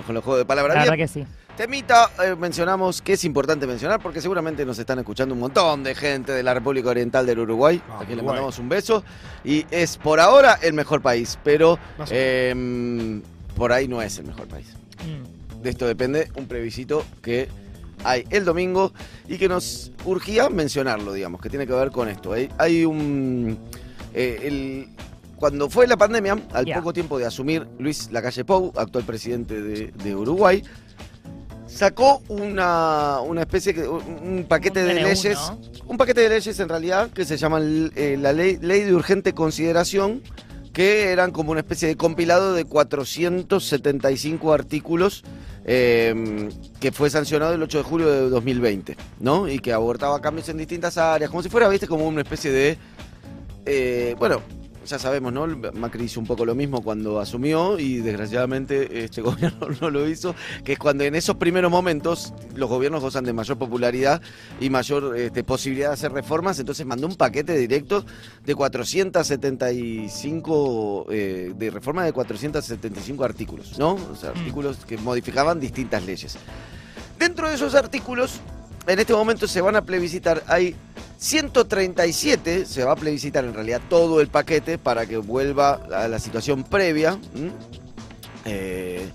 con los juegos de palabras. La Bien, que sí. Temita, eh, mencionamos que es importante mencionar porque seguramente nos están escuchando un montón de gente de la República Oriental del Uruguay. Ah, a quien le mandamos un beso. Y es por ahora el mejor país, pero No sé. eh, por ahí no es el mejor país. Mm. De esto depende un plebiscito que hay el domingo y que nos urgía mencionarlo, digamos, que tiene que ver con esto. Hay, hay un... eh, el- cuando fue la pandemia, al poco tiempo de asumir Luis Lacalle Pou, actual presidente de, de Uruguay, sacó una, una especie, de, un, un paquete Un de DNU, leyes, ¿no? un paquete de leyes en realidad que se llama eh, la ley, ley de urgente consideración, que eran como una especie de compilado de 475 artículos eh, que fue sancionado el 8 de julio de 2020, ¿no? Y que abortaba cambios en distintas áreas, como si fuera, viste, como una especie de... eh, bueno, ya sabemos, ¿no? Macri hizo un poco lo mismo cuando asumió y desgraciadamente este gobierno no lo hizo, que es cuando en esos primeros momentos los gobiernos gozan de mayor popularidad y mayor este, posibilidad de hacer reformas, entonces mandó un paquete directo de 475, eh, de reforma de 475 artículos, ¿no? O sea, artículos que modificaban distintas leyes. Dentro de esos artículos, en este momento se van a plebiscitar, hay 137, se va a plebiscitar en realidad todo el paquete para que vuelva a la situación previa. Eh,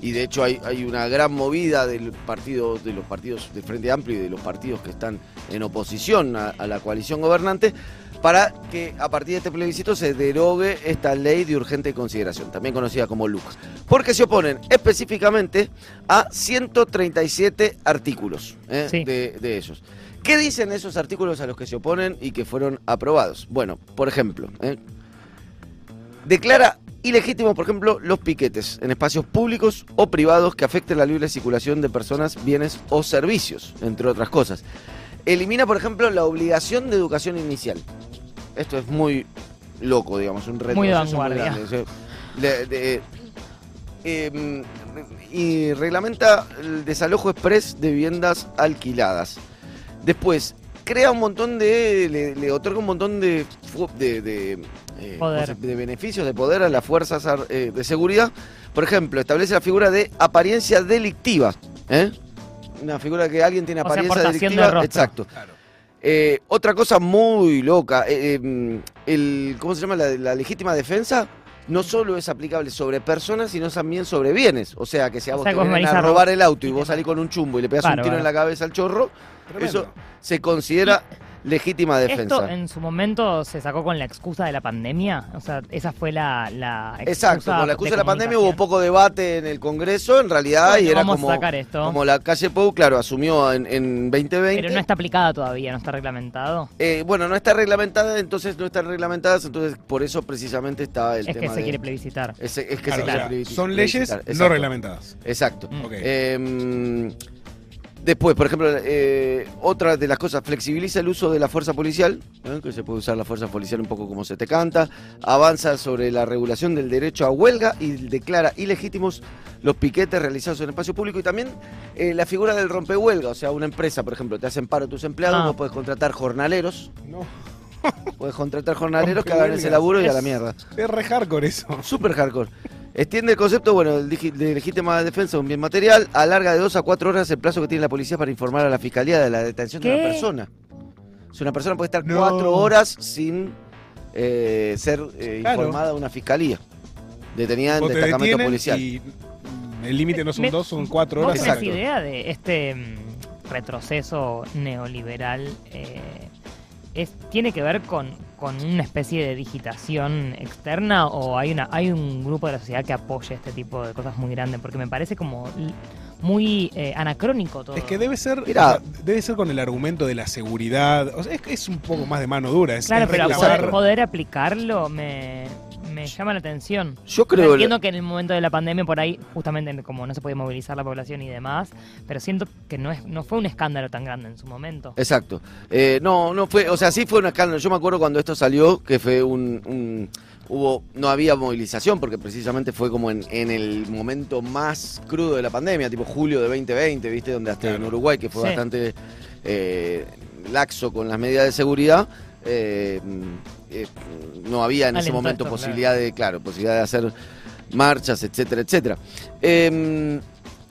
y de hecho hay, una gran movida del partido, de los partidos del Frente Amplio y de los partidos que están en oposición a la coalición gobernante para que a partir de este plebiscito se derogue esta ley de urgente consideración, también conocida como LUC. Porque se oponen específicamente a 137 artículos ¿eh? Sí. de, de ellos. ¿Qué dicen esos artículos a los que se oponen y que fueron aprobados? Bueno, por ejemplo, ¿eh? declara ilegítimo, por ejemplo, los piquetes en espacios públicos o privados que afecten la libre circulación de personas, bienes o servicios, entre otras cosas. Elimina, por ejemplo, la obligación de educación inicial. Esto es muy loco, digamos, un retroceso Muy de vanguardia. grande. De- de- eh, y reglamenta el desalojo express de viviendas alquiladas. Después, crea un montón de. le, le otorga un montón de. fu- de, de, eh, Poder. ¿cómo se- de beneficios de poder a las fuerzas ar- eh, de seguridad. Por ejemplo, establece la figura de apariencia delictiva. ¿eh? Una figura que alguien tiene O sea, apariencia delictiva. de. Exacto. Claro. Eh, otra cosa muy loca, eh, eh, el, ¿cómo se llama? La, la legítima defensa no solo es aplicable sobre personas, sino también sobre bienes. O sea, que si a O vos sea, te vienen a robar Ro- el auto y vos salís con un chumbo y le pegas un tiro en la cabeza al chorro, Tremendo. eso se considera legítima defensa. Esto en su momento se sacó con la excusa de la pandemia. O sea, esa fue la, la excusa Exacto, con la excusa de, la pandemia hubo poco debate en el Congreso, en realidad, Bueno, y era vamos a como, sacar esto. como la calle Pou, claro, asumió en, en 2020. Pero no está aplicada todavía, no está reglamentado. Eh, bueno, no está reglamentada, entonces no están reglamentadas, entonces por eso precisamente está el Es que tema se de- quiere plebiscitar. Es, es que Claro, se quiere sea, plebisci- son leyes plebiscitar, no reglamentadas. Exacto. Mm. Ok. Eh, después, por ejemplo, eh, otra de las cosas, flexibiliza el uso de la fuerza policial, ¿eh? que se puede usar la fuerza policial un poco como se te canta, avanza sobre la regulación del derecho a huelga y declara ilegítimos los piquetes realizados en el espacio público y también eh, la figura del rompehuelga, o sea, una empresa, por ejemplo, te hacen paro tus empleados, Ah. vos podés contratar jornaleros, No, podés contratar jornaleros que hagan ese laburo y a la mierda. es re hardcore eso. Super hardcore. Extiende el concepto, bueno, el digi- de legítima defensa de un bien material, alarga de dos a cuatro horas el plazo que tiene la policía para informar a la fiscalía de la detención de una persona. Si una persona puede estar No. cuatro horas sin eh, ser eh, Claro. informada a una fiscalía, detenida en Vos destacamento policial. y el límite no son Me- dos, son cuatro ¿Vos horas. tenés Exacto. idea de este mm, retroceso neoliberal? eh, es, ¿Tiene que ver con, con una especie de digitación externa o hay, una, hay un grupo de la sociedad que apoya este tipo de cosas muy grandes? Porque me parece como muy eh, anacrónico todo. Es que debe ser, Mirá. debe ser con el argumento de la seguridad. O sea, es, es un poco más de mano dura. Es, Claro, es pero poder aplicarlo me, me llama la atención. Yo creo entiendo que en el momento de la pandemia por ahí, justamente como no se podía movilizar la población y demás, pero siento que no es no fue un escándalo tan grande en su momento. Exacto. Eh, no, no fue, o sea, sí fue un escándalo. Yo me acuerdo cuando esto salió, que fue un, un- hubo, no había movilización, porque precisamente fue como en, en el momento más crudo de la pandemia, tipo julio de 2020, viste, donde hasta en. Uruguay, que fue Sí. bastante eh, laxo con las medidas de seguridad, eh, eh, no había en ese momento esto, posibilidad de, claro, posibilidad de hacer marchas, etcétera, etcétera. Eh,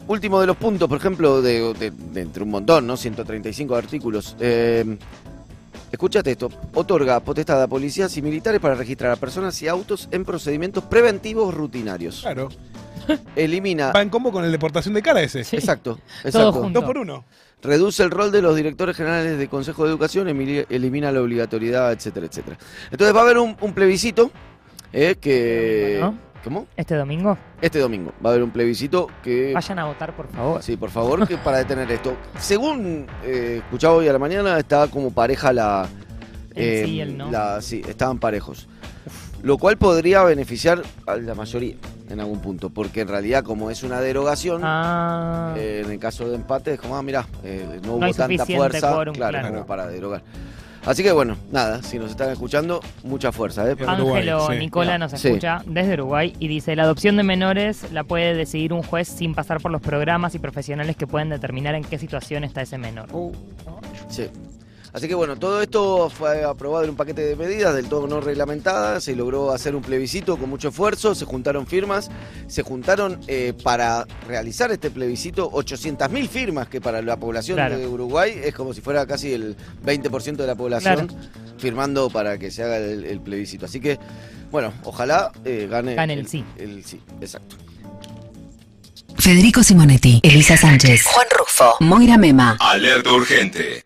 último de los puntos, por ejemplo, de, de- de entre un montón, ¿no? 135 artículos. Eh, escúchate esto. Otorga potestad a policías y militares para registrar a personas y autos en procedimientos preventivos rutinarios. Claro. Elimina... Va en combo con el deportación de cara ese. Sí. Exacto, exacto. Dos por uno. Reduce el rol de los directores generales de Consejo de Educación, elimina la obligatoriedad, etcétera, etcétera. Entonces va a haber un, un plebiscito eh, que... ¿Cómo? Este domingo, Este domingo va a haber un plebiscito que... vayan a votar, por favor. Sí, por favor, que para detener esto. Según eh, escuchaba hoy a la mañana, está como pareja la... El sí y el no. la- sí, estaban parejos. Lo cual podría beneficiar a la mayoría en algún punto, porque en realidad como es una derogación, Ah, eh, en el caso de empate es como, ah, mirá, eh, no hubo tanta fuerza quórum, claro, claro. como para derogar. Así que bueno, nada, si nos están escuchando, mucha fuerza, ¿eh? Uruguay, Ángelo sí. Nicola nos sí. escucha desde Uruguay y dice, la adopción de menores la puede decidir un juez sin pasar por los programas y profesionales que pueden determinar en qué situación está ese menor. Sí. Así que bueno, todo esto fue aprobado en un paquete de medidas del todo no reglamentadas, se logró hacer un plebiscito con mucho esfuerzo, se juntaron firmas, se juntaron eh, para realizar este plebiscito 800.000 firmas, que para la población Claro. de Uruguay es como si fuera casi el 20% de la población firmando para que se haga el, el plebiscito. Así que, bueno, ojalá eh, gane, Gane el sí. El sí, exacto. Federico Simonetti, Elisa Sánchez, Juan Rufo, Moira Mema. Alerta urgente.